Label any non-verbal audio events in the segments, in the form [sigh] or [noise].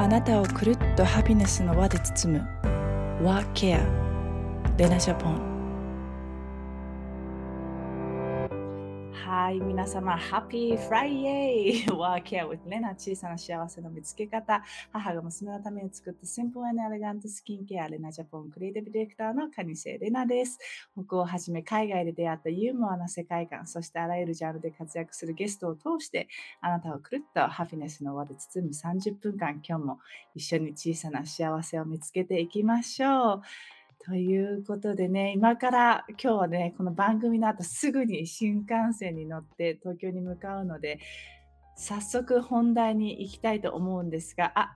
あなたをくるっとハピネスの輪で包む。ワーケアレナジャポン。はい、皆様、ハッピーフライデーワーケア with レナ小さな幸せの見つけ方母が娘のために作ったシンプルエレガントスキンケアレナジャポンクリエイティブディレクターのカニセレナです。北欧をはじめ海外で出会ったユーモアな世界観、そしてあらゆるジャンルで活躍するゲストを通して、あなたをくるっとハピネスの輪で包む30分間、今日も一緒に小さな幸せを見つけていきましょう。ということでね、今から今日はね、この番組の後すぐに新幹線に乗って東京に向かうので、早速本題に行きたいと思うんですが、あ、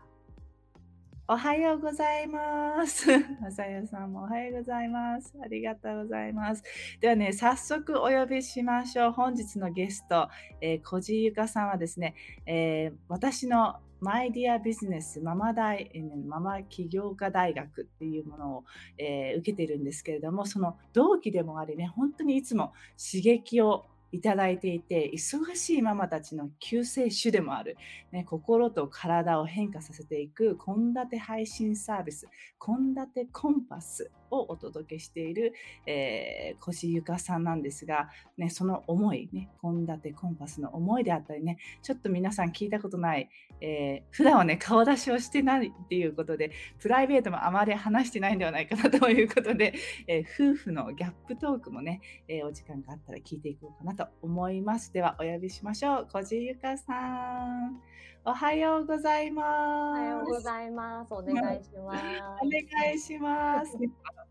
おはようございます。まさやさんもおはようございます。ありがとうございます。ではね、早速お呼びしましょう。本日のゲスト、えー、小地ゆかさんはですね、えー、私のマイディアビジネスママ大、ママ起業家大学っていうものを、えー、受けてるんですけれども、その同期でもありね、本当にいつも刺激をいただいていて、忙しいママたちの救世主でもある、ね、心と体を変化させていく献立配信サービス、献立コンパスをお届けしている、えー、越ゆかさんなんですが、ね、その思い、ね、献立コンパスの思いであったりね、ちょっと皆さん聞いたことない、えー、普段はね、顔出しをしてないっていうことで、プライベートもあまり話してないんではないかなということで、[laughs] えー、夫婦のギャップトークもね、えー、お時間があったら聞いていこうかなと思います。では、お呼びしましょう。小地ゆかさん。おはようございます。おはようございます。お願いします。[laughs] お願いします。[laughs]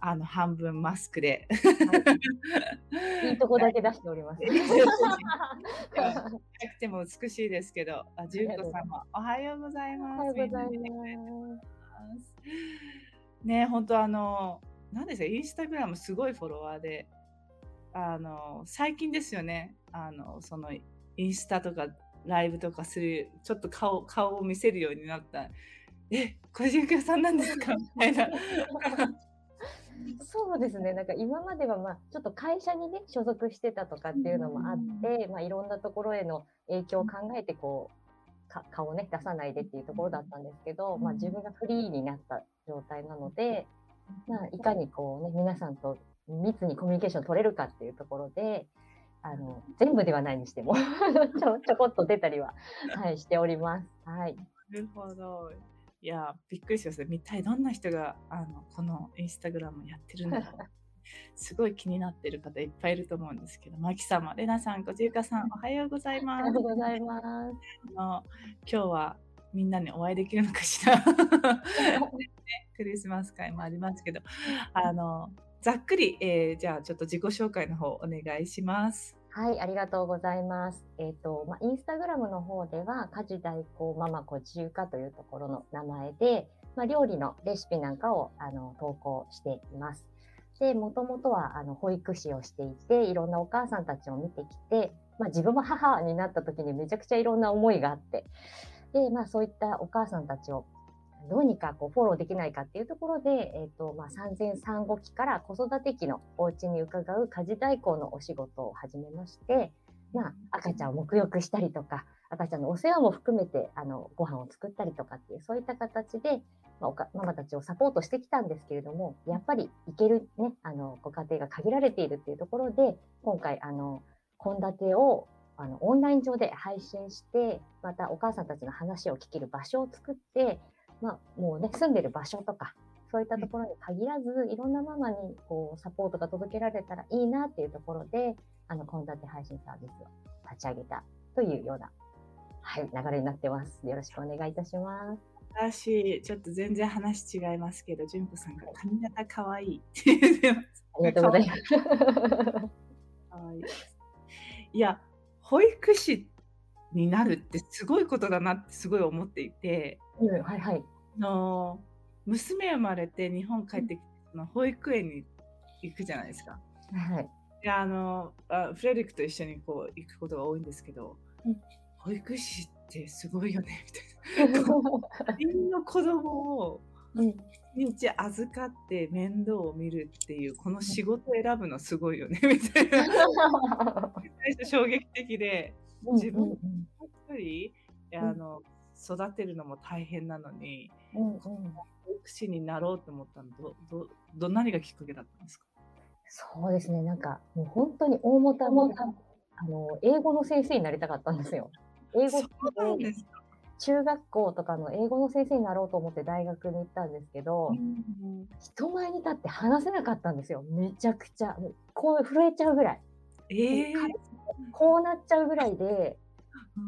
あの半分マスクで、はい、いいとこだけ出しております。[laughs] なくても美しいですけど、あ、純子さんもおはようございます。おはようございます。ね、本当あの、なんですか、インスタグラムすごいフォロワーで、あの、最近ですよね、あの、その、インスタとかライブとかする、ちょっと顔、顔を見せるようになった。え、小島さんなんですか？みたいな。そうですね。なんか今まではまあちょっと会社にね所属してたとかっていうのもあって、まあいろんなところへの影響を考えてこうか顔をね出さないでっていうところだったんですけど、まあ自分がフリーになった状態なので、まあいかにこうね皆さんと密にコミュニケーション取れるかっていうところで、あの全部ではないにしても [laughs] ちょちょこっと出たりは、はい、しております。はい。なるほど。いや、びっくりしました。一体どんな人があのこのインスタグラムやってるんだろう。[laughs] すごい気になってる方いっぱいいると思うんですけど、マキ様、レナさん、ごじゆかさん、おはようございます。おはようございます。あの今日はみんなにお会いできるのかしら。[laughs] クリスマス会もありますけど、あのざっくり、えー、じゃあちょっと自己紹介の方お願いします。はい、ありがとうございます。えっ、ー、と、まあ、インスタグラムの方では、家事代行ママ子中華というところの名前で、まあ、料理のレシピなんかをあの投稿しています。で、もともとはあの保育士をしていて、いろんなお母さんたちを見てきて、まあ、自分も母になった時にめちゃくちゃいろんな思いがあって、で、まあそういったお母さんたちをどうにかこうフォローできないかっていうところで、えっ、ー、と、まあ、産前産後期から子育て期のお家に伺う家事代行のお仕事を始めまして、まあ、赤ちゃんを沐浴したりとか、赤ちゃんのお世話も含めて、あの、ご飯を作ったりとかっていう、そういった形で、まあ、ママたちをサポートしてきたんですけれども、やっぱり行けるね、あの、ご家庭が限られているっていうところで、今回、あの、献立をあのオンライン上で配信して、またお母さんたちの話を聞ける場所を作って、まあ、もうね、住んでる場所とか、そういったところに限らず、いろんなママにこうサポートが届けられたらいいなっていうところで、あの、献立配信サービスを立ち上げたというような、はい、流れになってます。よろしくお願いいたします。私、ちょっと全然話違いますけど、純子さんが髪型かわいいって言ってます。ありがとうございます。かわいいです。いや、保育士になるってすごいことだなってすごい思っていて、うん、はいはい。の娘生まれて日本帰ってきて、その保育園に行くじゃないですか。はい。であのあフレデリックと一緒にこう行くことが多いんですけど、うん、保育士ってすごいよねみたいな。[laughs] 自分の子供を一日預かって面倒を見るっていうこの仕事選ぶのすごいよね [laughs] みたいな最初衝撃的で自分一人あの育てるのも大変なのに、うんうん、保育士になろうと思ったのどどど何がきっかけだったんですかそうですね、なんかもう本当に大元はあの英語の先生になりたかったんですよ。英語中学校とかの英語の先生になろうと思って大学に行ったんですけど、うん人前に立って話せなかったんですよ。めちゃくちゃ。もうこう震えちゃうぐらい。ええこうなっちゃうぐらいで、うん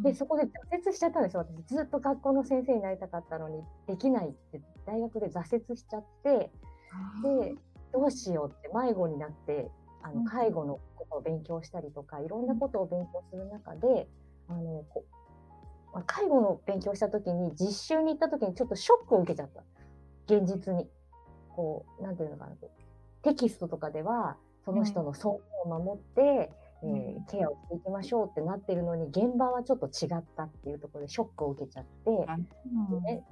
で、そこで挫折しちゃったんですよ。私ずっと学校の先生になりたかったのに、できないって、大学で挫折しちゃって、で、どうしようって迷子になって、あうんの介護のことを勉強したりとか、いろんなことを勉強する中で、あのこまあ介護の勉強した時に、実習に行った時にちょっとショックを受けちゃった。現実に。こう、なんていうのかな。テキストとかでは、その人の尊厳を守って、うんえーケアをしていきましょうってなってるのに、現場はちょっと違ったっていうところでショックを受けちゃって、あうんね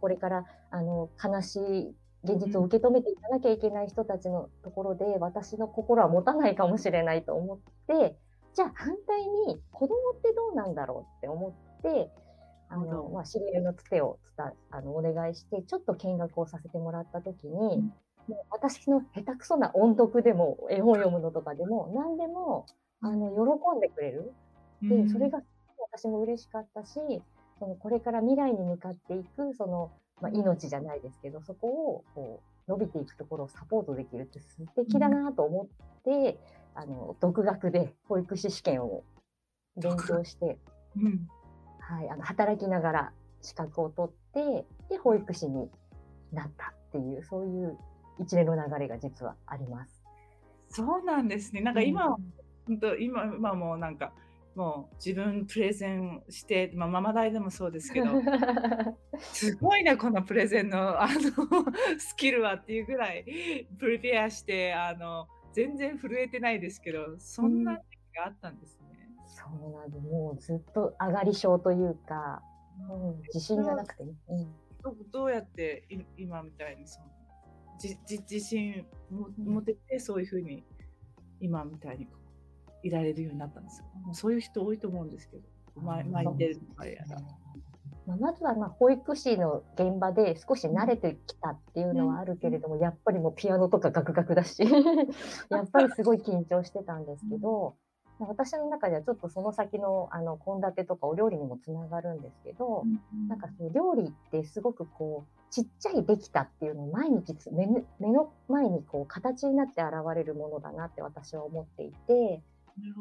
これからあの悲しい現実を受け止めていかなきゃいけない人たちのところで、私の心は持たないかもしれないと思って、じゃあ反対に子供ってどうなんだろうって思って、あのまあ、知り合いのつてを伝あのお願いして、ちょっと見学をさせてもらったときに、ん。もう私の下手くそな音読でも、絵本読むのとかでも、何でもあの喜んでくれる。で、それが私も嬉しかったし、そのこれから未来に向かっていく、その、まあ、命じゃないですけど、そこをこう伸びていくところをサポートできるって素敵だなと思って、あの、独学で保育士試験を勉強して、うん。はい、あの働きながら資格を取って、で、保育士になったっていう、そういう一連の流れが実はあります。そうなんですね。なんか今、本当今今もうなんかもう自分プレゼンして、まあ、ママ大でもそうですけど [laughs] すごいねこのプレゼンのあのスキルはっていうぐらいプレペアしてあの全然震えてないですけどそんな時期があったんですね。そうなん。もうずっと上がり症というか、うん、自信がなくてね。うんどどうやってい今みたいにそのじじ自信持ててそういうふうに今みたいにいられるようになったんですよ。もうそういう人多いと思うんですけど、前前に出るとかやら。まあ、まずはまあ保育士の現場で少し慣れてきたっていうのはあるけれども、やっぱりもうピアノとかガクガクだし [laughs] やっぱりすごい緊張してたんですけど、まあ私の中ではちょっとその先のあの献立とかお料理にもつながるんですけど、なんかその料理ってすごくこうちっちゃいできたっていうのを毎日つ目の目の前にこう形になって現れるものだなって私は思っていて、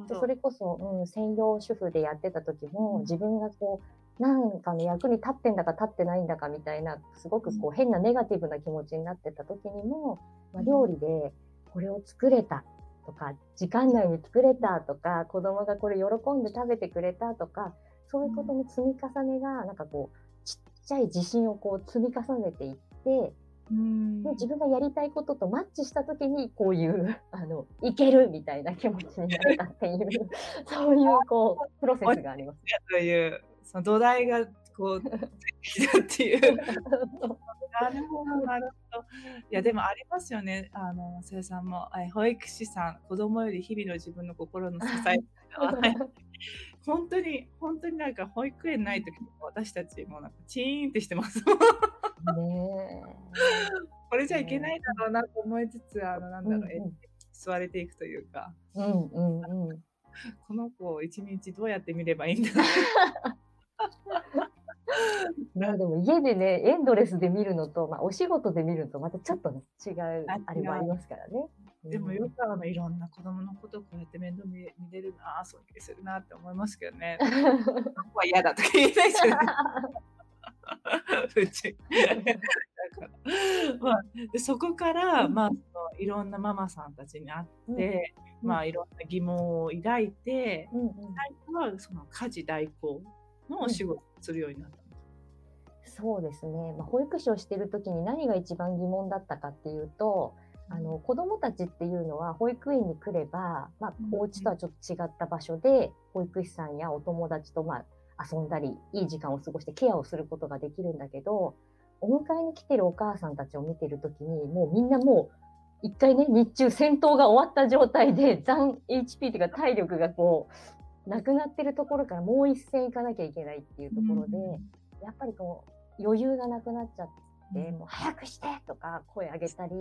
でそれこそ、うん、専業主婦でやってた時も、自分がこう、なんかの役に立ってんだか立ってないんだかみたいな、すごくこう変なネガティブな気持ちになってた時にも、まあ、料理でこれを作れたとか、時間内に作れたとか、子供がこれ喜んで食べてくれたとか、そういうことの積み重ねが、なんかこう、ちっちゃい自信をこう積み重ねていって、うんで自分がやりたいこととマッチした時にこういう [laughs] あのいけるみたいな気持ちになったっていう [laughs] そういうこうプロセスがあります。というその土台がこうできたっていう。[laughs] なるほどなるほど。いやでもありますよね。あのせいさんもえ保育士さん子供より日々の自分の心の支え本当に本当になんか保育園ない時に私たちもなんかチーンってしてます。ねこれじゃいけないだろうなと思いつつあのなんだろう、うんうんえ座れていくというかえうんうんうん。この子を一日どうやって見ればいいんだろう。[laughs] まあでも家でねエンドレスで見るのと、まあ、お仕事で見るのとまたちょっとね違うああれもありますからね。でもうんよくあのいろんな子供のことをこうやって面倒見れ見れるなあ尊敬するなって思いますけどね。[laughs] 僕は嫌だとか言えないですよね。[laughs] うち。[laughs] まあ、でそこから、まあ、そのいろんなママさんたちに会って、うん。まあ、いろんな疑問を抱いて、うんうん。最初はその家事代行のお仕事をするようになったんです。そうですね、まあ、保育士をしている時に何が一番疑問だったかっていうとあの子どもたちっていうのは保育園に来れば、まあうん、お家とはちょっと違った場所で保育士さんやお友達と、まあ、遊んだりいい時間を過ごしてケアをすることができるんだけどお迎えに来てるお母さんたちを見てる時にもうみんなもう一回ね日中戦闘が終わった状態で残 HP っていうか体力がこうなくなってるところからもう一戦行かなきゃいけないっていうところで。やっぱりこう余裕がなくなっちゃって、もう早くしてとか声上げたり、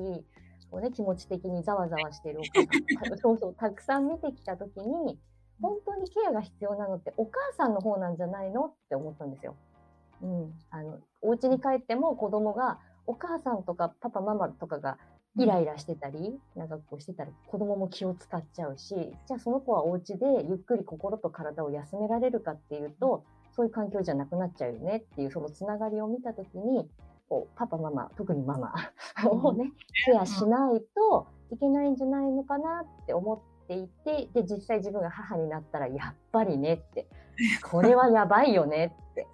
こうね、気持ち的にざわざわしてるお母さんそうそう、たくさん見てきたときに、本当にケアが必要なのってお母さんの方なんじゃないのって思ったんですよ。うん。あの、お家に帰っても子供が、お母さんとかパパママとかがイライラしてたり、なんかこうしてたら子供も気を使っちゃうし、じゃあその子はお家でゆっくり心と体を休められるかっていうと、そういう環境じゃなくなっちゃうよねっていうそのつながりを見たときに、こうパパママ、特にママをね、ケアしないといけないんじゃないのかなって思っていて、で、実際自分が母になったらやっぱりねって、これはやばいよねって。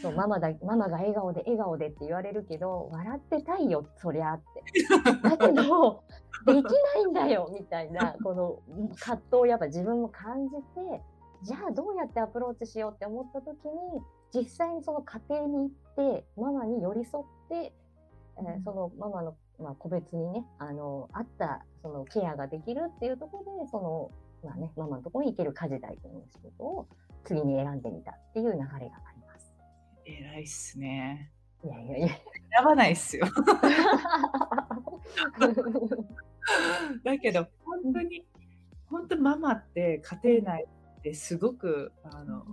そうママだママが笑顔で笑顔でって言われるけど笑ってたいよそりゃってだけどできないんだよみたいなこの葛藤をやっぱ自分も感じてじゃあどうやってアプローチしようって思った時に実際にその家庭に行ってママに寄り添って、えーそのママの、まあ、個別にねあのあったそのケアができるっていうところでその、まあね、ママのところに行ける家事代行の仕事を次に選んでみたっていう流れがあります。偉いっすね。いやいやいや。選ばないっすよ。[laughs] だけど、本当に、本当ママって家庭内ってすごく、あの、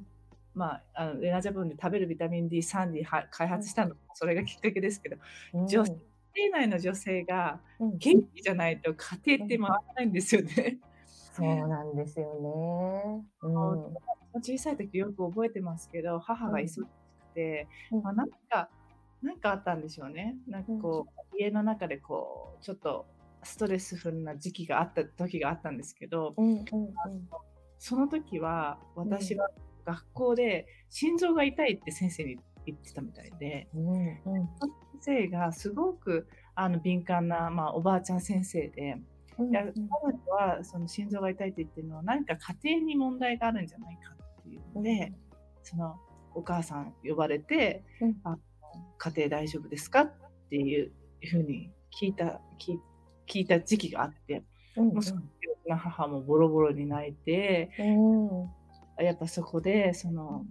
まあ、あのレナジャブンで食べるビタミン D、3 D は開発したのもそれがきっかけですけど、女家庭内の女性がうん。元気じゃないと家庭って回らないんですよね。そうなんですよね。うん。小さい時よく覚えてますけど、母が忙しくて、うん。まあ、なんか、なんかあったんでしょうね。なんかこう、家の中でこう、ちょっとストレスフルな時期があった時があったんですけど、うんうんその時は私は学校で心臓が痛いって先生に言ってたみたいで、うんうん。先生がすごくあの敏感な、まあ、おばあちゃん先生で、うんいや彼女はその心臓が痛いって言ってるのは何か家庭に問題があるんじゃないかっていうので、そのお母さん呼ばれて、うん。あの家庭大丈夫ですかっていうふうに聞いた聞い聞いた時期があって、うんもうその母もボロボロに泣いてうん。やっぱそこでその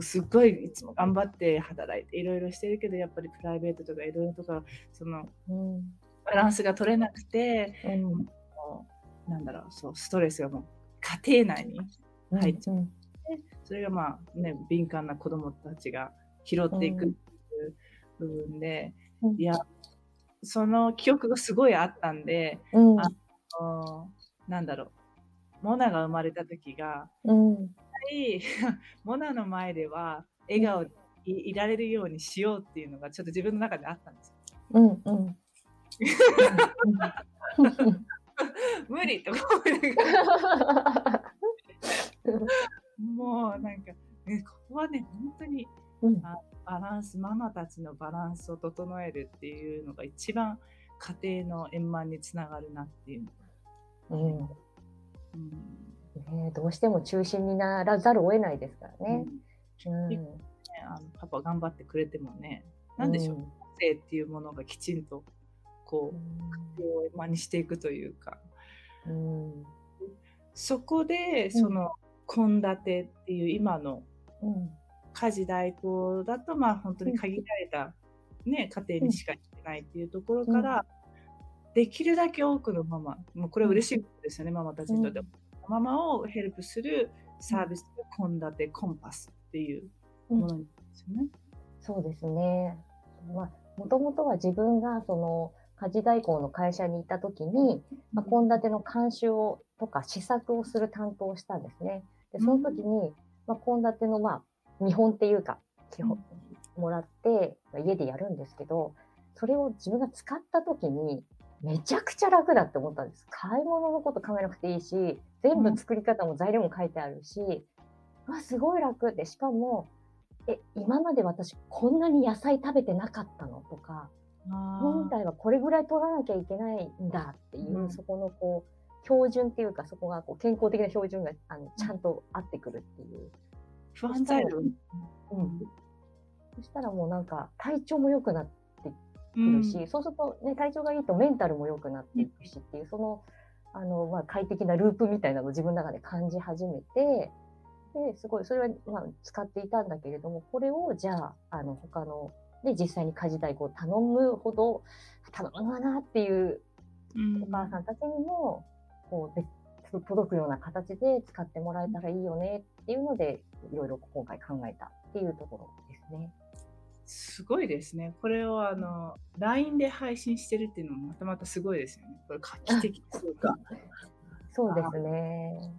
すっごいいつも頑張って働いていろいろしてるけどやっぱりプライベートとかいろいろとかそのうん。バランスが取れなくてうん。もうなんだろうそうストレスがもう家庭内に入っちゃう。んそれがまあね敏感な子供たちが拾っていくっていう部分で、うん。いやその記憶がすごいあったんで、うん。ああーなんだろうモナが生まれた時がうんやっぱりモナの前では笑顔でいいられるようにしようっていうのがちょっと自分の中であったんですよ。うんうん。無理ともうなんか、ね、ここはね本当にうん。バランスママたちのバランスを整えるっていうのが一番家庭の円満につながるなっていう、うん。うんねどうしても中心にならざるを得ないですからね。うん。ねあのパパ頑張ってくれてもねなんでしょう、個性っていうものがきちんとこう家庭を円満にしていくというか。うん。そこでその献立っていう今のうん。家事代行だとまあ本当に限られた、ね、家庭にしか行ってないっていうところから、できるだけ多くのママもうこれ嬉しいことですよね、ママたちにとって、ママをヘルプするサービスで献立コンパスっていうものなんですよね。そうですね。まあ、もともとは自分がその家事代行の会社にいたときに、まあ、献立の監修をとか試作をする担当をしたんですね。で、その時に、まあ、献立のまあ見本っていうか、基本もらって、まあ家でやるんですけど、それを自分が使った時に、めちゃくちゃ楽だって思ったんです。買い物のこと考えなくていいし、全部作り方も材料も書いてあるし、わ、すごい楽。で、しかも、え、今まで私こんなに野菜食べてなかったのとか、本来はこれぐらい取らなきゃいけないんだっていう、うん。そこのこう、標準っていうか、そこがこう健康的な標準があのちゃんと合ってくるっていう。不安材料、うん。そしたらもうなんか体調も良くなってくうん。るし、そうするとね、体調がいいとメンタルも良くなっていくしっていう、その、あの、まあ、快適なループみたいなのを自分の中で感じ始めて、ですごいそれはまあ使っていたんだけれどもこれをじゃああの他ので実際に家事代行を頼むほど頼むなっていうお母さんたちにもこう届くような形で使ってもらえたらいいよねっていうのでいろいろ今回考えたっていうところですね。すごいですね。これをあの LINE で配信してるっていうのもまたまたすごいですよね。これ画期的というか。[laughs] そうですね。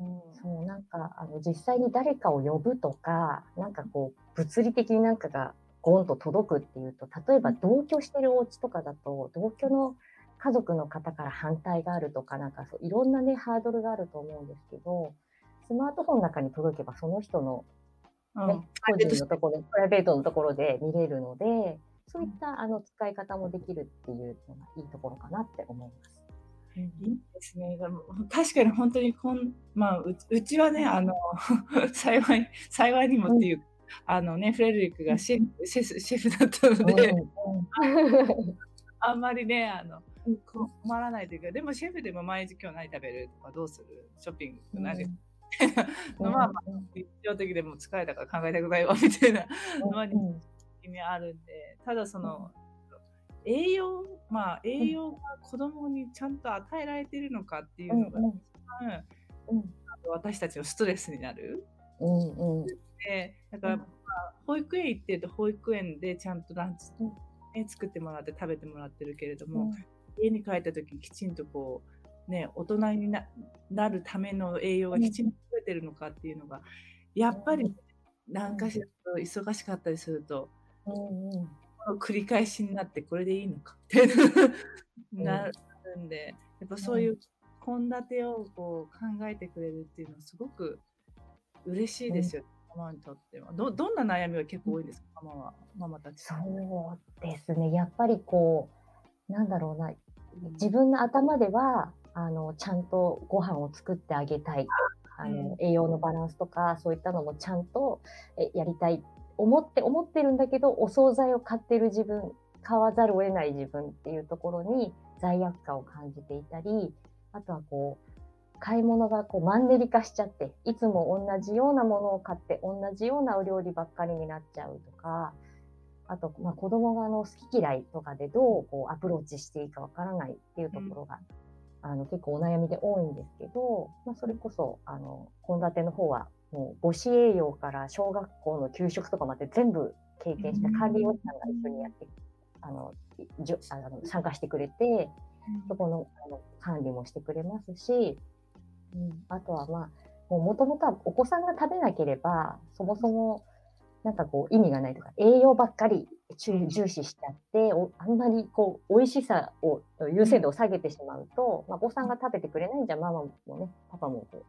うん、そうなんかあの実際に誰かを呼ぶとか、なんかこう物理的になんかがゴンと届くっていうと、例えば同居してるお家とかだと、同居の家族の方から反対があるとか、なんかそういろんなね、ハードルがあると思うんですけど、スマートフォンの中に届けば、その人の、ね、うん、個人のところ、プライベートのところで見れるので、そういったあの使い方もできるっていうのがいいところかなって思います。いいですね。確かに本当にこん、まあ、うちはね、あの [laughs] 幸い、幸いにもっていう、うん、あのね、フレデリックがシェフシェフシェフだったので、うん、[laughs] あんまりね、あの困らないというか、でもシェフでも毎日今日何食べるとか、どうする？ショッピング何、うん [laughs] まあまあ、日常的でも疲れたから考えたくないわみたいな。のは、意味あるんで、ただその、栄養、まあ、栄養が子供にちゃんと与えられているのかっていうのが、一番、うん、私たちのストレスになる。うんうん、でだから、まあ、保育園行ってると保育園でちゃんとランチ、ね、作ってもらって食べてもらってるけれども、うん、家に帰った時にきちんとこう、ね、大人になるための栄養がきちんと取れてるのかっていうのが、やっぱり何かしらと忙しかったりすると、うんうん。繰り返しになってこれでいいのかってなるんで、やっぱそういう献立をこう考えてくれるっていうのはすごく嬉しいですよ、ママにとっては。どどんな悩みは結構多いんですか、ママは、ママたち。そうですね、やっぱりこう、なんだろうな、自分の頭では、あのちゃんとご飯を作ってあげたい。あの栄養のバランスとかそういったのもちゃんとやりたい思って思ってるんだけどお惣菜を買ってる自分買わざるを得ない自分っていうところに罪悪感を感じていたりあとはこう買い物がこうマンネリ化しちゃっていつも同じようなものを買って同じようなお料理ばっかりになっちゃうとかあと、まあ、子供があの好き嫌いとかでどうこうアプローチしていいかわからないっていうところが、うん、あの結構お悩みで多いんですけど、まあ、それこそあの献立の方はもう母子栄養から小学校の給食とかまで全部経験した管理予算が一緒にやって、あのじょあの参加してくれて、そこのあの管理もしてくれますし、うん、あとはまあ、もともとはお子さんが食べなければ、そもそもなんかこう意味がないとか、栄養ばっかり重視しちゃって、おあんまりこう美味しさを優先度を下げてしまうと、まあ、お子さんが食べてくれないんじゃママもね、パパもこう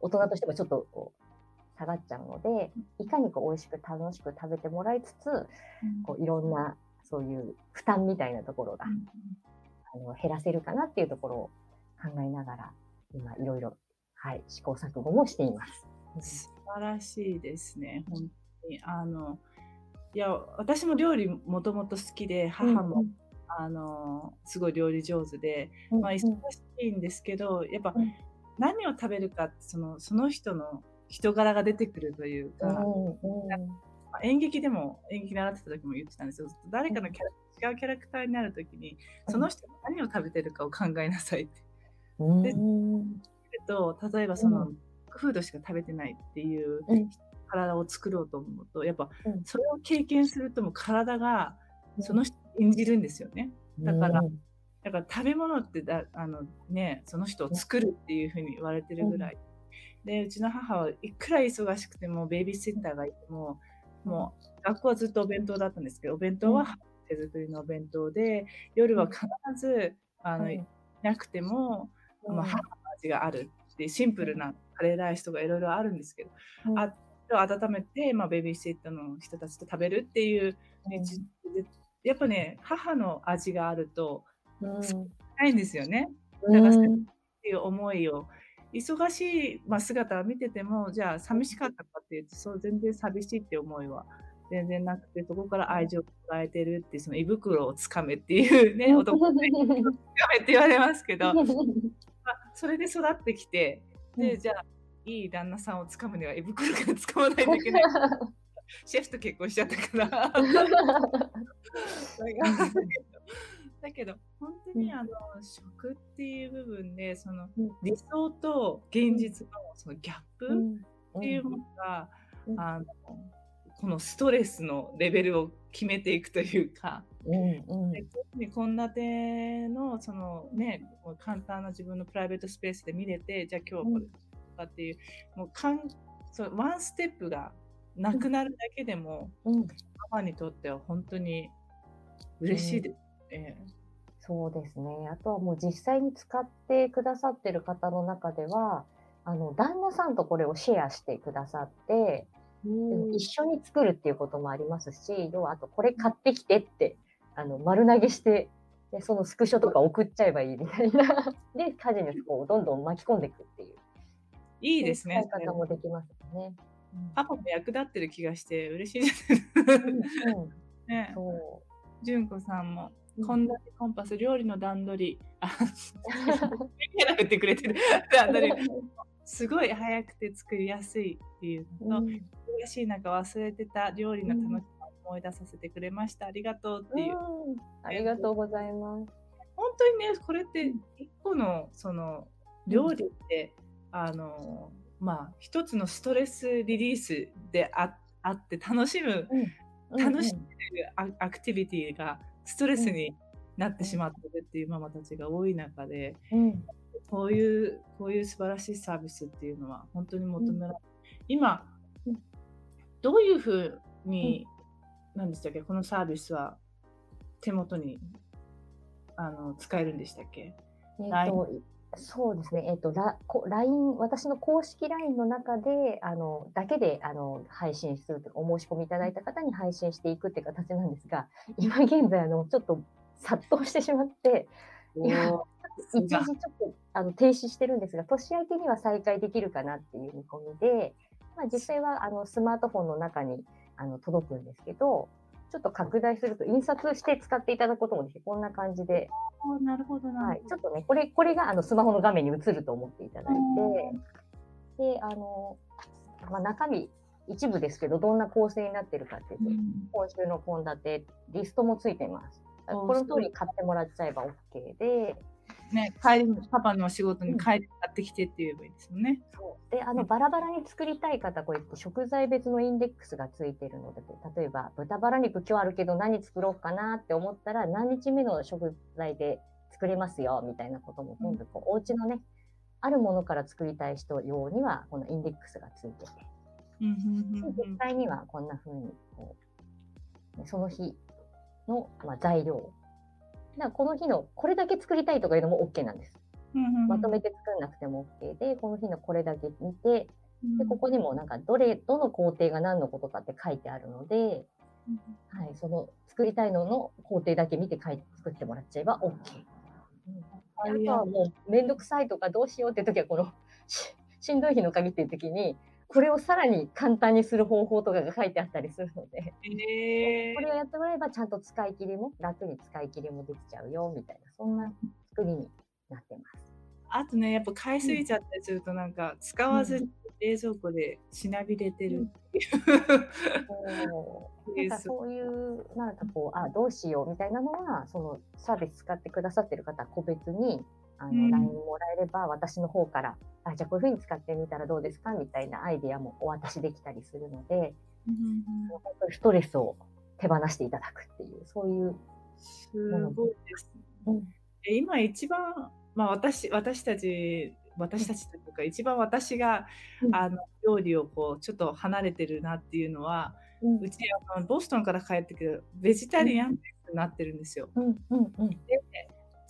大人としてもちょっとこう下がっちゃうので、いかにこう美味しく楽しく食べてもらいつつ、こういろんなそういう負担みたいなところが、あの減らせるかなっていうところを考えながら、今いろいろ、はい、試行錯誤もしています。素晴らしいですね、本当に。あのいや私も料理もともと好きで母も、うん、あのすごい料理上手で、まあ、忙しいんですけどやっぱ、何を食べるかってそのその人の人柄が出てくるというか、演劇でも演劇習ってた時も言ってたんですよ。誰かのキャラ違うキャラクターになる時にその人が何を食べてるかを考えなさいって。でと例えばその、フードしか食べてないっていう体を作ろうと思うとやっぱそれを経験するとも体がその人演じるんですよね。だから、だから食べ物ってだあの、ね、その人を作るっていうふうに言われてるぐらい。でうちの母はいくら忙しくてもベイビーシッターがいてももう学校はずっとお弁当だったんですけどお弁当は手作りのお弁当で夜は必ずあの、いなくても、まあ、母の味があるっていうシンプルなカレーライスとかいろいろあるんですけど、うん、あ温めて、まあ、ベビーシッターの人たちと食べるっていう、ね、うん、やっぱね母の味があると、うん、ないんですよね。だからそういう思いを。忙しい、まあ、姿を見てても、じゃあ寂しかったかっていうと、そう全然寂しいって思いは全然なくて、そこから愛情を加えてるってその胃袋をつかめっていうね、[laughs] 男のつかめって言われますけど、[laughs] まあ、それで育ってきて、で、じゃあ、いい旦那さんをつかむには胃袋から使わないといけない。[laughs] シェフと結婚しちゃったから。だけど本当にあの、食っていう部分でそのうん。理想と現実のそのギャップうん。っていうものが、うん。あのこのストレスのレベルを決めていくというか、献立のそのね簡単な自分のプライベートスペースで見れてじゃあ今日はこれとかっていう,、もうかんそうワンステップがなくなるだけでも、うんママにとっては本当に嬉しいですね。そうですね。あとはもう実際に使ってくださってる方の中では、あの、旦那さんとこれをシェアしてくださって、でも一緒に作るっていうこともありますし、要はあとこれ買ってきてって、あの、丸投げして、で、そのスクショとか送っちゃえばいいみたいな。で、家事にこう、どんどん巻き込んでいくっていう。いいですね。使い方もできますよね。パパも役立ってる気がして嬉しいですね。うん、うん、[laughs] ねそ純子さんも、うん献立コンパス、料理の段取り。あ、やられてくれてる。[laughs] 段取り。すごい早くて作りやすいっていうう。のと、うん嬉しい中忘れてた料理の楽しさを思い出させてくれました。ありがとうっていう。うんありがとうございます。本当にね、これって一個のその料理って、あの、まあ、一つのストレスリリースでああって楽しむ楽しんでるアアクティビティがストレスになってしまってるっていうママたちが多い中で、うん。うん。こういうこういう素晴らしいサービスっていうのは本当に求められる。今うん、どういうふうに、何でしたっけ、このサービスは手元にあの使えるんでしたっけ？えーとそうですね、えっ、と、ラこ LINE、私の公式 LINE の中で、あの、だけで、あの、配信するとか、お申し込みいただいた方に配信していくっていう形なんですが、今現在、あの、ちょっと殺到してしまって、いやおー一時ちょっとあの停止してるんですが、年明けには再開できるかなっていう見込みで、まあ、実際はあのスマートフォンの中にあの届くんですけど、ちょっと拡大すると印刷して使っていただくこともできて、こんな感じで、なるほどな。はい。る、ちょっとね、これ、これがあのスマホの画面に映ると思っていただいて、で、あの、まあ、中身、一部ですけど、どんな構成になってるかっていうと、今週の献立、リストもついてます。おこの通り買ってもらっちゃえば OK で、ね、帰りパパの仕事に帰ってきてって言えばいいですよね。そう。であのバラバラに作りたい方これ食材別のインデックスがついてるので例えば豚バラ肉今日あるけど何作ろうかなって思ったら何日目の食材で作れますよみたいなことも全部こう、お家のねあるものから作りたい人用にはこのインデックスがついてて。うんうんうん実際にはこんな風にこうねその日の、まあ、材料だからこの日のこれだけ作りたいとかいうのも OK なんです。うんうんうんまとめて作んなくても OK で、この日のこれだけ見て、うんで、ここにもなんか、どれ、どの工程が何のことかって書いてあるので、はい、その作りたいのの工程だけ見て書いて作ってもらっちゃえば OK。うん、あとはもう、めんどくさいとかどうしようって時は、この [laughs] し、しんどい日の鍵っていう時に、これをさらに簡単にする方法とかが書いてあったりするので、えーこれをやってもらえばちゃんと使い切りも、楽に使い切りもできちゃうよ、みたいな、そんな作りになってます。あとね、やっぱ買いすぎちゃったりすると、なんか使わずに冷蔵庫でしなびれてるっていう。そうなんかそういう、なんかこう、あ、どうしようみたいなのは、そのサービス使ってくださってる方は個別に、あの、うん LINE もらえれば、私の方から、あ、じゃあこういうふうに使ってみたらどうですかみたいなアイディアもお渡しできたりするので、本当にストレスを手放していただくっていう、そういう、すごいです。うんえ今一番、まあ、私私たち私たちというか一番私が、うんあの料理をこうちょっと離れてるなっていうのはうんうちあのボストンから帰ってくるベジタリアンになってるんですよ。うん、うん、うん。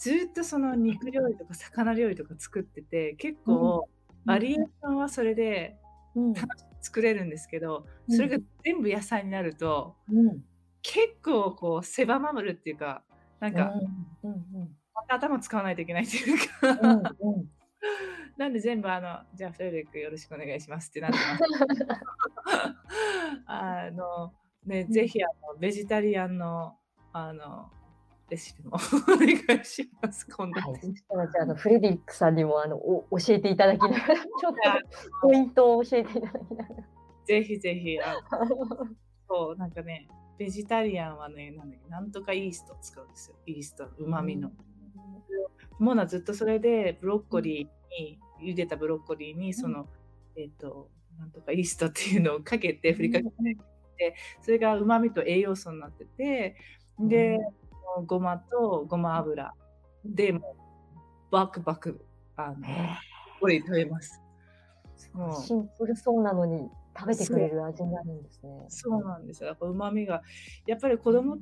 ずっとその肉料理とか魚料理とか作ってて結構バリエーションはそれでうん、楽しく作れるんですけど、うんそれが全部野菜になるとうん、結構こう狭まるっていうかなんか、うん、うん、また頭使わないといけないっていううん、か、うん、[laughs] なんで全部あのじゃあフレデリックよろしくお願いしますってなってます。[laughs] あのね、うん。ぜひあのベジタリアンのあのレシピも [laughs] お願いします。今度。はい、ああのフレデリックさんにもあのお教えていただきながらちょっとポイントを教えていただきながら。ぜひぜひ、あそう、なんかね、ベジタリアンはね、なんだっけなんとかイーストを使うんですよ。イースト、うまみの。モナずっとそれでブロッコリーに、茹でたブロッコリーに、その、えっ、と、なんとかイーストっていうのをかけて、ふりかけて、それがうまみと栄養素になってて、で、ごまとごま油で、もうバクバク、あの、これ食べます。シンプルそうなのに食べてくれる味になるんですね。そうなんですよ。やっぱ旨味が、やっぱり子供っ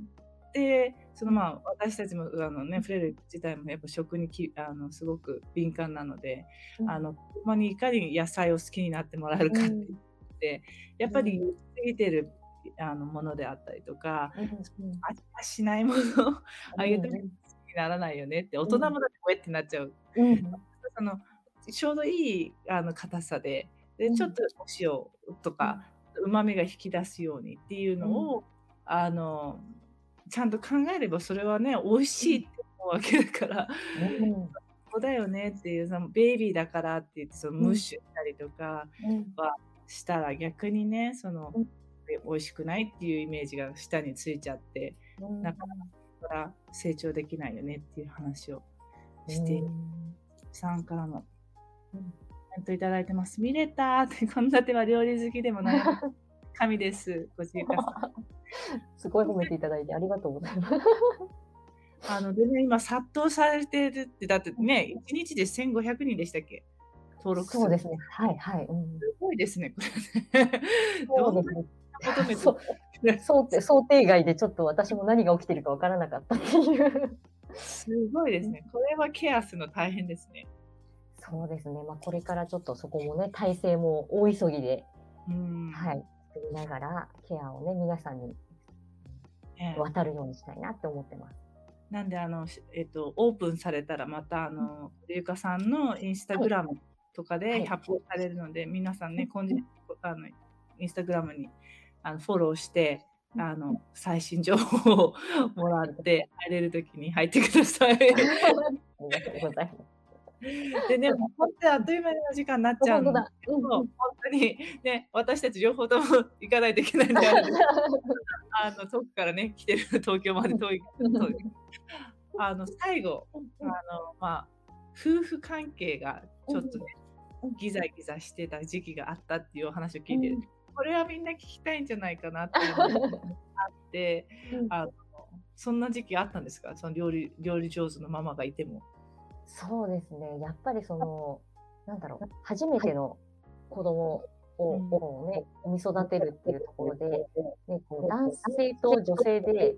て、そのまあ私たちもあのねフレル自体もやっぱ食にきあのすごく敏感なので、うんあの子供にいかに野菜を好きになってもらえるかって言って、やっぱり過ぎてるあのものであったりとか、うんうん味がしないものをあげても好きにならないよねって、大人もだってこうやってなっちゃう。うん。そのちょうどいいあの硬さででちょっとお塩とかうまみが引き出すようにっていうのを、あのちゃんと考えればそれはね美味しいって思うわけだから、うん。そうだよねっていうそのベイビーだからって言ってそのムッシュしたりとかしたら逆にねその、うん美味しくないっていうイメージが舌についちゃってうんなかなから成長できないよねっていう話をして、さんからもうんコメントいただいてます。見れたって、こんな手は料理好きでもない。神です。ご自由かさん。[laughs] すごい褒めていただいてありがとうございます。[laughs] あの、でね、今殺到されてるって、だってね、1日で1500人でしたっけ？登録そうですね。はいはい。うんすごいですね、これね。そうですね。[laughs] 求めてそう想定想定外でちょっと私も何が起きてるかわからなかったっていう。すごいですね。これはケアするの大変ですね。そうですね。まあこれからちょっとそこもね体制も大急ぎで、うん。はい作りながらケアをね皆さんにね渡るようにしたいなって思ってます。なんで、あの、しえっと、オープンされたら、また、あの、ゆかさんのインスタグラムとかはいで発表されるので、皆さんね、今時あの、インスタグラムにあのフォローして、あの、最新情報をもらって、入れるときに入ってください。[laughs] でね、本当にあっという間にお時間になっちゃうので本当だ。うん本当にね、私たち両方とも行かないといけないんで、[laughs] あの遠くからね、来てる東京まで遠い遠い。あの最後、あのまあ、夫婦関係がちょっとね、ギザギザしてた時期があったっていうお話を聞いて、これはみんな聞きたいんじゃないかなっていうのがあって、あのそんな時期あったんですか？その料理料理上手のママがいても。そうですね。やっぱりその、なんだろう、初めての子供を,、うん。をね、産み育てるっていうところで、ね、こう男性と女性で、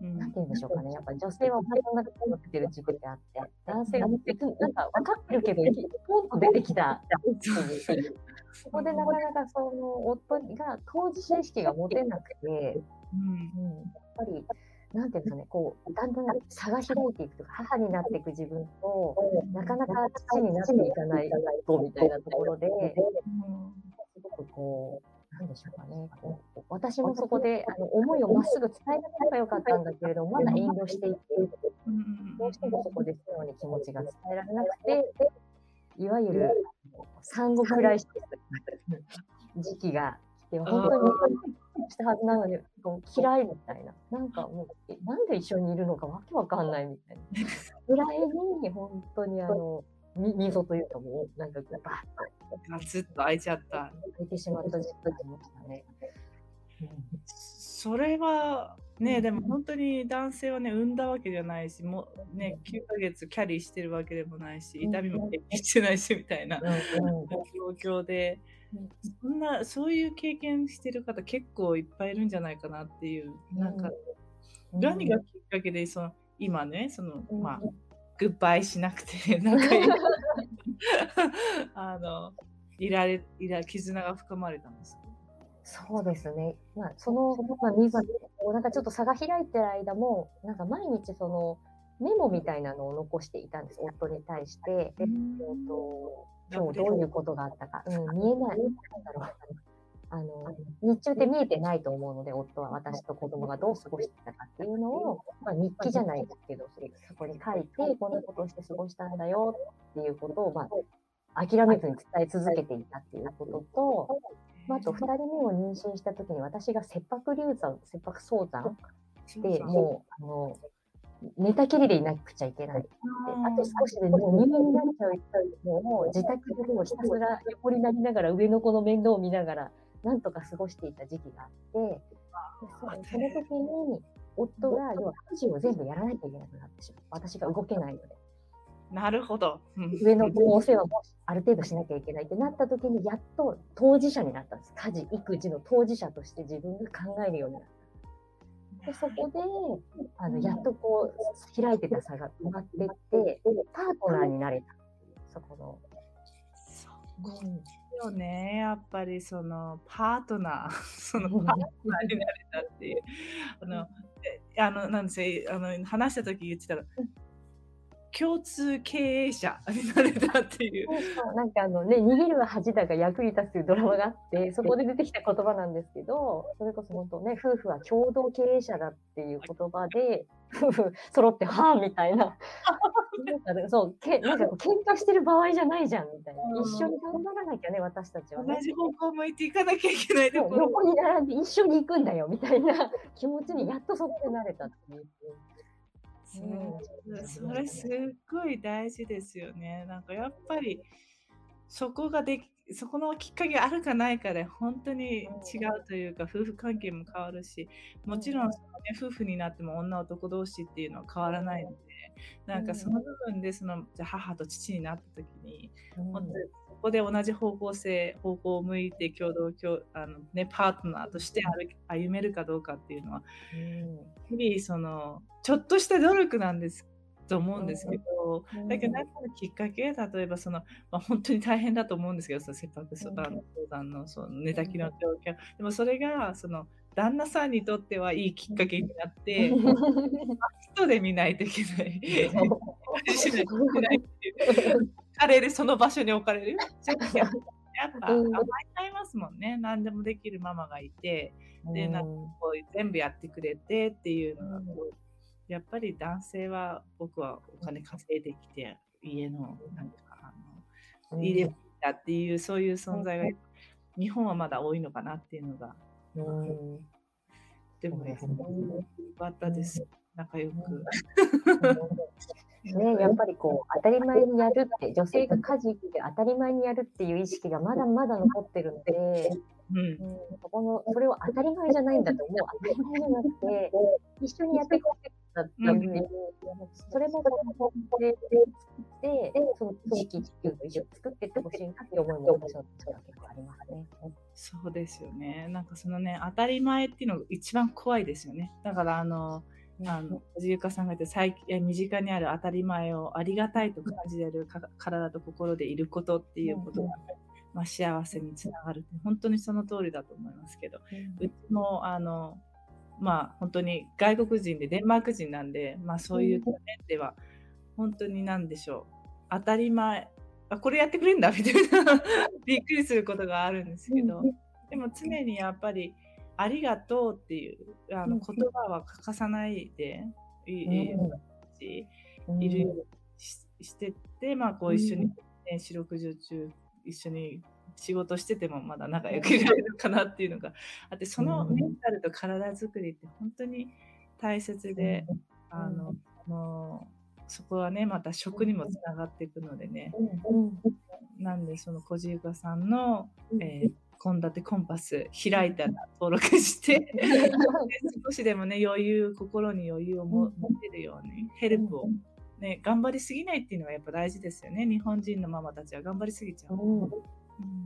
うん。なんて言うんでしょうかね、やっぱ女性はお腹の中に持ってる時期であって、男性がなんか分かってるけど、[laughs] ポンと出てきた。[laughs] そこでなかなかその夫が当事者意識が持てなくて、うん。うん、やっぱり、なんていうんですかね、こう、だんだん差が開いていくとか、母になっていく自分と、なかなか父になっていかないとみたいなところで、すごくこう、なんでしょうかね、私もそこであの思いをまっすぐ伝えなければよかったんだけれども、まだ遠慮していて、うん。どうしてもそこで素直に気持ちが伝えられなくて、いわゆる産後クライシス時期が来て、本当にしたはずなのに、こう嫌いみたいな、なんかもう、えなんで一緒にいるのかわけわかんないみたいな。ぐらいに、本当にあの、み溝というかもう、なんかバッガツッと開いちゃった。と開いてしまった時期がありましたね。それはね、でも本当に男性はね、産んだわけじゃないし、もうね、9ヶ月キャリーしてるわけでもないし、痛みも経験してないしみたいな状況で、そんな、そういう経験してる方結構いっぱいいるんじゃないかなっていう、なんか、うん。何がきっかけで、その、今ね、その、うんまあ、グッバイしなくて、[laughs] なんか [laughs] あの、いられ、いら、絆が深まれたんですかそうですね。まあ、その、まあ、水、なんかちょっと差が開いてる間も、なんか毎日その、メモみたいなのを残していたんです、夫に対して。えっと、今日どういうことがあったか。うん、見えない。なんだろう。あの、日中って見えてないと思うので、夫は私と子供がどう過ごしてたかっていうのを、まあ、日記じゃないですけど、そこに書いて、こんなことをして過ごしたんだよっていうことを、まあ、諦めずに伝え続けていたっていうことと、まあ、あと2人目を妊娠した時に私が切迫流産、切迫早産で、もう、あの、寝たきりでいなくちゃいけない。であと少しでもう入院になっちゃうのを自宅でもひたすら横になりながら上の子の面倒を見ながらなんとか過ごしていた時期があってその時に夫が要は家事を全部やらなきゃいけなくなってしまう私が動けないので。なるほど。上の子のお世話もある程度しなきゃいけないってなった時にやっと当事者になったんです。家事、育児の当事者として自分が考えるようになった。でそこであのやっとこう開いてた差が埋まっていってパートナーになれたそこの。そうよねやっぱりそのパートナーそのパートナーになれたっていう [laughs] あのあのなんですよあの話した時言ってたら共通経営者 [laughs] になれたっていう。なんかあのね、逃げるは恥だが役に立つというドラマがあって、そこで出てきた言葉なんですけど、それこそ本当ね、夫婦は共同経営者だっていう言葉で、夫婦揃って、はあみたいな。なんかそう、けなんか喧嘩してる場合じゃないじゃんみたいな。一緒に頑張らなきゃね、私たちは、ね。同じ方向向いていかなきゃいけないところ。横に並んで一緒に行くんだよみたいな気持ちにやっとそこでなれたっていう。う。ん、それすっごい大事ですよね。なんかやっぱりそこができそこのきっかけがあるかないかで本当に違うというか、夫婦関係も変わるしもちろんその、ね、夫婦になっても女男同士っていうのは変わらないのでなんかその部分でそのじゃ母と父になった時に、本当にそこで同じ方向性方向を向いて共同共あの、ね、パートナーとして歩めるかどうかっていうのは、日々そのちょっとした努力なんですと思うんですけど、うん、だけど何かのきっかけ例えばその、まあ、本当に大変だと思うんですけどその切迫相談のその寝たきの状況。でもそれがその旦那さんにとってはいいきっかけになって、[laughs] 人で見ないといけない。[laughs] 彼でその場所に置かれる？[laughs] やっぱ甘えちゃいますもんね。何でもできるママがいて、でなんかこう全部やってくれてっていうのがこうやっぱり男性は僕はお金稼いできて家のなんかあの入れたっていうそういう存在が日本はまだ多いのかなっていうのが。うん、でもね、よかったです。仲良く。ね、やっぱりこう当たり前にやるって女性が家事って当たり前にやるっていう意識がまだまだ残ってるので、うん、そこのそれを当たり前じゃないんだと思う当たり前じゃなくて一緒にやっていこうだったっていう、それもこので作って、その地域地球と一緒に作っていってほしいなって思いも私は結構ありますね。そうですよね。なんかそのね、当たり前っていうのが一番怖いですよね。だからあの、あの藤ゆさんが言って最近身近にある当たり前をありがたいと感じれる体と心でいることっていうことが、まあ、幸せにつながるって本当にその通りだと思いますけど、うちもあのまあ本当に外国人でデンマーク人なんで、まあそういう面では本当に何でしょう。当たり前あこれやってくれるんだみたいな。[laughs] びっくりすることがあるんですけど。でも常にやっぱりありがとうっていうあの言葉は欠かさないでい,、いるようにしてって、まあこう一緒に、ね、四六時中一緒に仕事しててもまだ仲良くいられるかなっていうのがあってそのメンタルと体づくりって本当に大切で、あのもうそこはねまた食にもつながっていくのでね、なんでその小じゆかさんの、えー献立コンパス開いたら登録して少しでもね余裕心に余裕を持てるようにヘルプを、ね、頑張りすぎないっていうのがやっぱ大事ですよね日本人のママたちは頑張りすぎちゃう。うん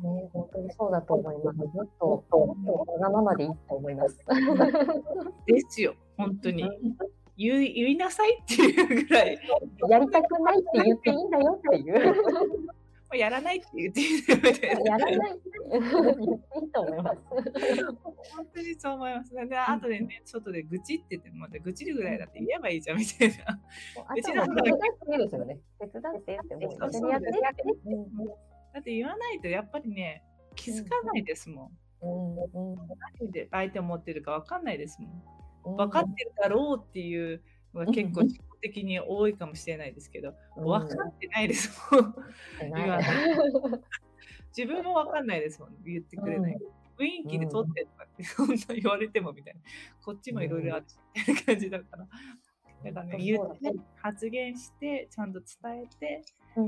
ね、本当にそうだと思います。ずっと、わがままでいいと思います。ですよ、本当に。言い言いなさいっていうぐらい。やりたくないって言っていいんだよっていう。やらないって言っていいやらないいいと思います。本当にそう思います。で、後でね、外で愚痴ってても、愚痴るぐらいだって言えばいいじゃんみたいな。うちなんか手伝ってですよね。手伝ってって、もう一緒にやってって。だって言わないとやっぱりね、気づかないですもん。何で相手を持ってるか分かんないですもん。分かってるだろうっていうのが結構 [laughs] 的に多いかもしれないですけど、分かってないですもん。[laughs] 自分も分かんないですもん、言ってくれない。雰囲気で撮ってとかって、そんな言われてもみたいな。こっちもいろいろあるし、みたいな感じだから。だからね、言って、発言して、ちゃんと伝えて、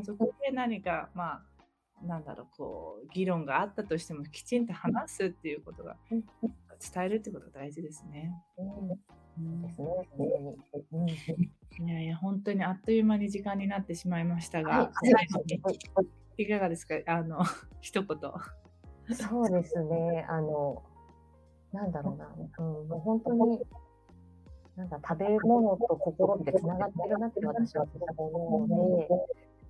そこで何か、まあ、なんだろう、こう、議論があったとしても、きちんと話すっていうことが、伝えるってことが大事ですね。いやいや、本当にあっという間に時間になってしまいましたが、いかがですか、[laughs] あの、一言。そうですね、あの、なんだろうな、うん、もう本当に、なんか食べ物と心ってつながってるなって私は思うので、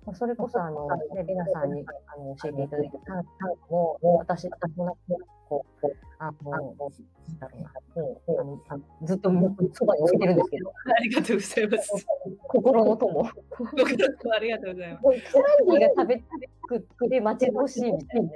まあ、それこそあの、ね、レナさんにあの教えていただいたタンも、私、私もこう、あの、もう、ずっとそばに置いてるんですけど。ありがとうございます。心の友。ありがとうございます。キャンディーが食べくくで待ち遠しいみたいな。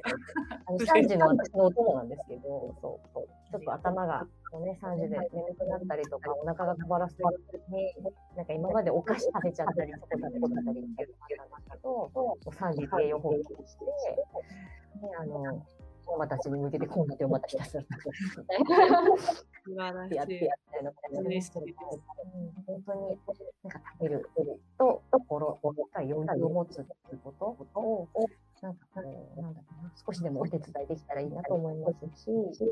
あの3時の私のお供なんですけど、そうそうちょっと頭が、ね、3時で眠くなったりとか、お腹が止まらせて、ね、なんか今までお菓子食べちゃったり、とか食べちゃったりっていうのがあったんですけど、3時で予報器して、ね、あの、ママたちに向けて献立をまたひたすら作るみたいな。素晴らしい。やってやったりの感じで、本当になんか食べると心が余裕を持つっていうことを、なんかなんだろうな、少しでもお手伝いできたらいいなと思いますし、そう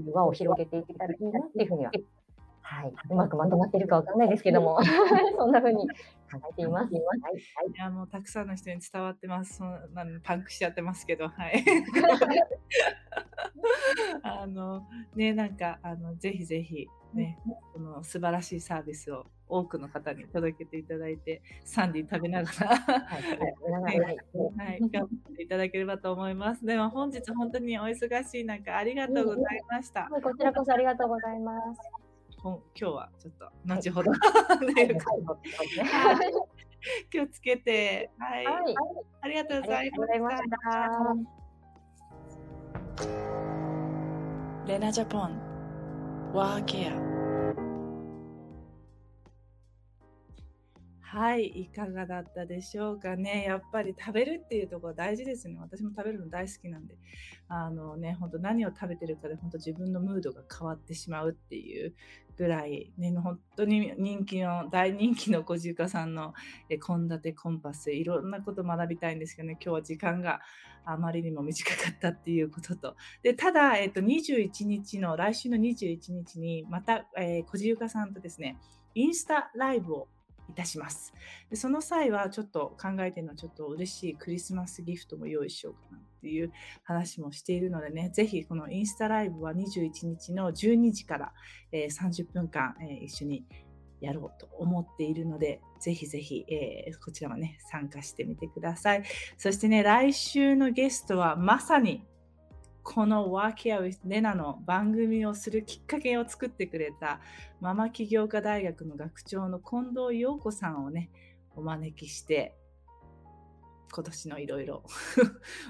いう輪を広げていけたらいいなっていうふうにははい、うまくまとまっているかわかんないですけども、[laughs] そんなふうに考えています。はい、はい、いやもうたくさんの人に伝わってます。そのパンクしちゃってますけど、はい。[laughs] あのねなんかあのぜひぜひね、この素晴らしいサービスを多くの方に届けていただいて、サンディ食べながら、はい、はい、頑張っていただければと思います。では本日本当にお忙しい中ありがとうございました。こちらこそありがとうございます。今日はちょっと後ほど、[laughs] 気をつけて、はい、はい、ありがとうございました。レナジャポンワーケアはい、いかがだったでしょうかね。やっぱり食べるっていうところ大事ですね。私も食べるの大好きなんで、あのね、本当何を食べてるかで本当自分のムードが変わってしまうっていうぐらい、ね、本当に人気の、大人気の小中華さんの献立コンパス、いろんなこと学びたいんですけどね、今日は時間があまりにも短かったっていうことと、でただ、えっと、21日の、来週の21日に、また、えー、小中華さんとですね、インスタライブをいたします。でその際はちょっと考えてるのはちょっと嬉しいクリスマスギフトも用意しようかなっていう話もしているのでね、ぜひこのインスタライブは21日の12時から、えー、30分間、えー、一緒にやろうと思っているので、ぜひぜひ、えー、こちらはね、参加してみてください。そしてね、来週のゲストはまさにこのワーキアウィスレナの番組をするきっかけを作ってくれたママ起業家大学の学長の近藤陽子さんをね、お招きして、今年のいろいろ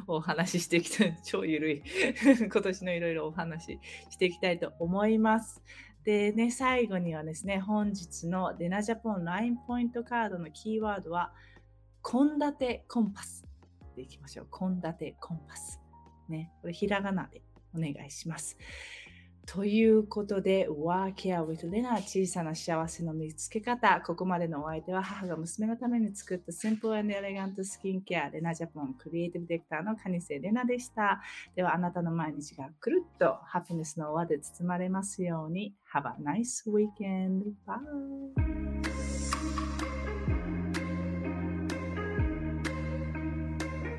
お話ししてきた。超ゆるい [laughs] 今年のいろいろお話ししていきたいと思います。でね、最後にはですね、本日のデナジャポン LINE ポイントカードのキーワードは、献立コンパスでいきましょう。献立コンパス。ね。これひらがなでお願いします。ということで、Work Care with Lena 小さな幸せの見つけ方。ここまでのお相手は母が娘のために作った Simple and Elegant Skin Care レナジャポンクリエイティブディレクターのカニセレナでした。ではあなたの毎日がくるっとハピネスの輪で包まれますように。Have a nice weekend. Bye!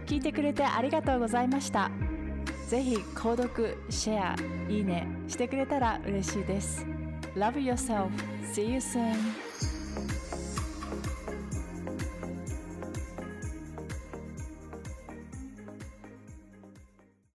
聞いてくれてありがとうございました。ぜひ購読、シェア、いいねしてくれたら嬉しいです。Love yourself. See you soon.